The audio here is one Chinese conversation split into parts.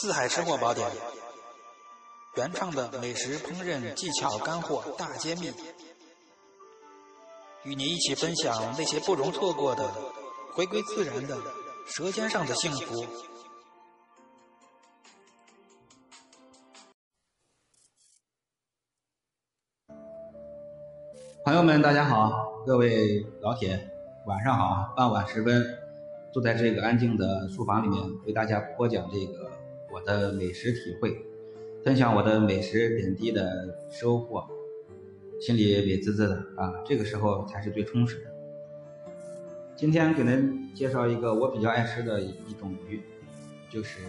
四海吃货宝典，原创的美食烹饪技巧干货大揭秘，与您一起分享那些不容错过的回归自然的舌尖上的幸福。朋友们，大家好，各位老铁，晚上好！傍晚时分，坐在这个安静的书房里面，为大家播讲这个我的美食体会，分享我的美食点滴的收获，心里美滋滋的啊！这个时候才是最充实的。今天给您介绍一个我比较爱吃的一种鱼，就是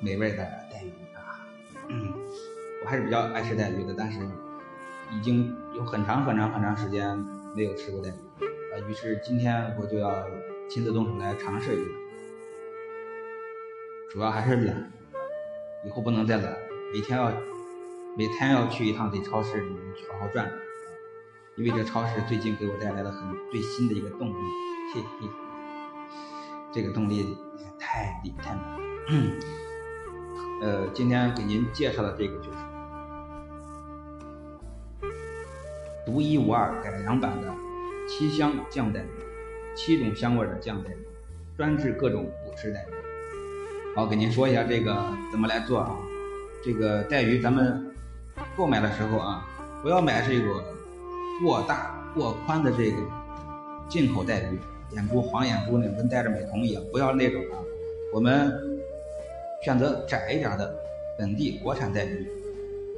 美味的带鱼啊。我还是比较爱吃带鱼的，但是。已经有很长很长很长时间没有吃过带鱼，啊，于是今天我就要亲自动手来尝试一下。主要还是懒，以后不能再懒，每天要每天要去一趟这超市里面去好好转转，因为这超市最近给我带来了很最新的一个动力，嘿嘿，这个动力太厉害了。呃，今天给您介绍的这个就是。独一无二改良版的七香酱带鱼，七种香味的酱带鱼，专治各种补吃带好，给您说一下这个怎么来做啊？这个带鱼咱们购买的时候啊，不要买这个过大过宽的这个进口带鱼，眼珠黄眼珠那种跟戴着美瞳一样，不要那种啊。我们选择窄一点的本地国产带鱼，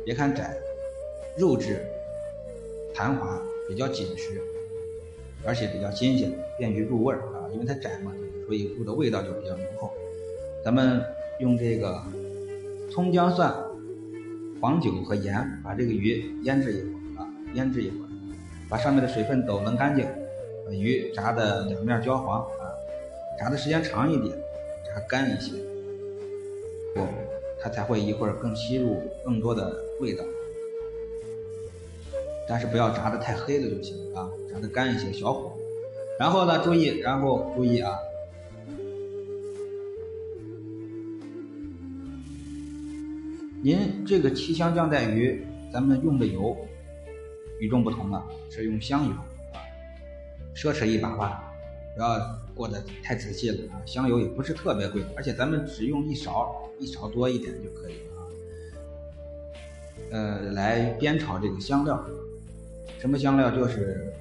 别看窄，肉质。弹滑比较紧实，而且比较新鲜，便于入味儿啊。因为它窄嘛，所以入的味道就比较浓厚。咱们用这个葱姜蒜、黄酒和盐，把这个鱼腌制一会儿啊，腌制一会儿，把上面的水分抖弄干净，把鱼炸的两面焦黄啊，炸的时间长一点，炸干一些，不，它才会一会儿更吸入更多的味道。但是不要炸的太黑了就行啊，炸的干一些，小火。然后呢，注意，然后注意啊，您这个七香酱带鱼，咱们用的油与众不同了，是用香油啊，奢侈一把吧，不要过得太仔细了啊。香油也不是特别贵，而且咱们只用一勺，一勺多一点就可以了啊。呃，来煸炒这个香料。什么香料？就是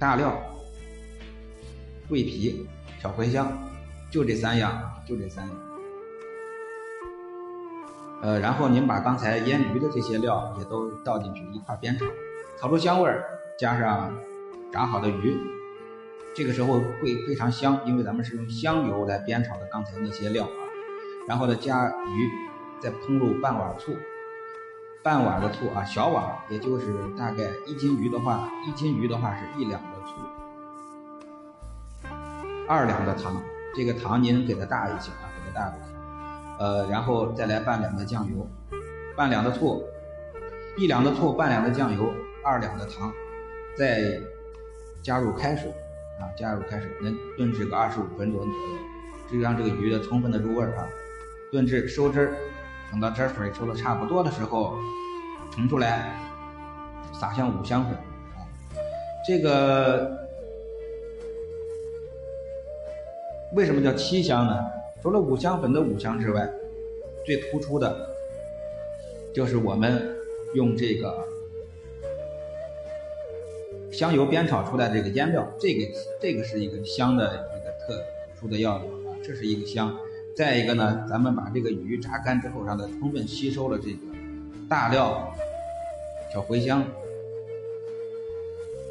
大料、桂皮、小茴香，就这三样，就这三样。呃，然后您把刚才腌鱼的这些料也都倒进去一块煸炒，炒出香味儿，加上炸好的鱼，这个时候会非常香，因为咱们是用香油来煸炒的刚才那些料啊。然后呢，加鱼，再烹入半碗醋。半碗的醋啊，小碗，也就是大概一斤鱼的话，一斤鱼的话是一两的醋，二两的糖，这个糖您给它大一些啊，给它大一些，呃，然后再来半两的酱油，半两的醋，一两的醋，半两的酱油，二两的糖，再加入开水啊，加入开水，能炖制个二十五分钟左右，这让这个鱼的充分的入味儿啊，炖制收汁儿。等到汁水收的差不多的时候，盛出来，撒上五香粉啊。这个为什么叫七香呢？除了五香粉的五香之外，最突出的，就是我们用这个香油煸炒出来这个腌料，这个这个是一个香的一个特殊的药料啊，这是一个香。再一个呢，咱们把这个鱼炸干之后，让它充分吸收了这个大料、小茴香、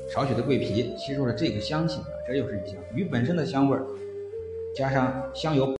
少许的桂皮，吸收了这个香气，这又是一香。鱼本身的香味儿，加上香油。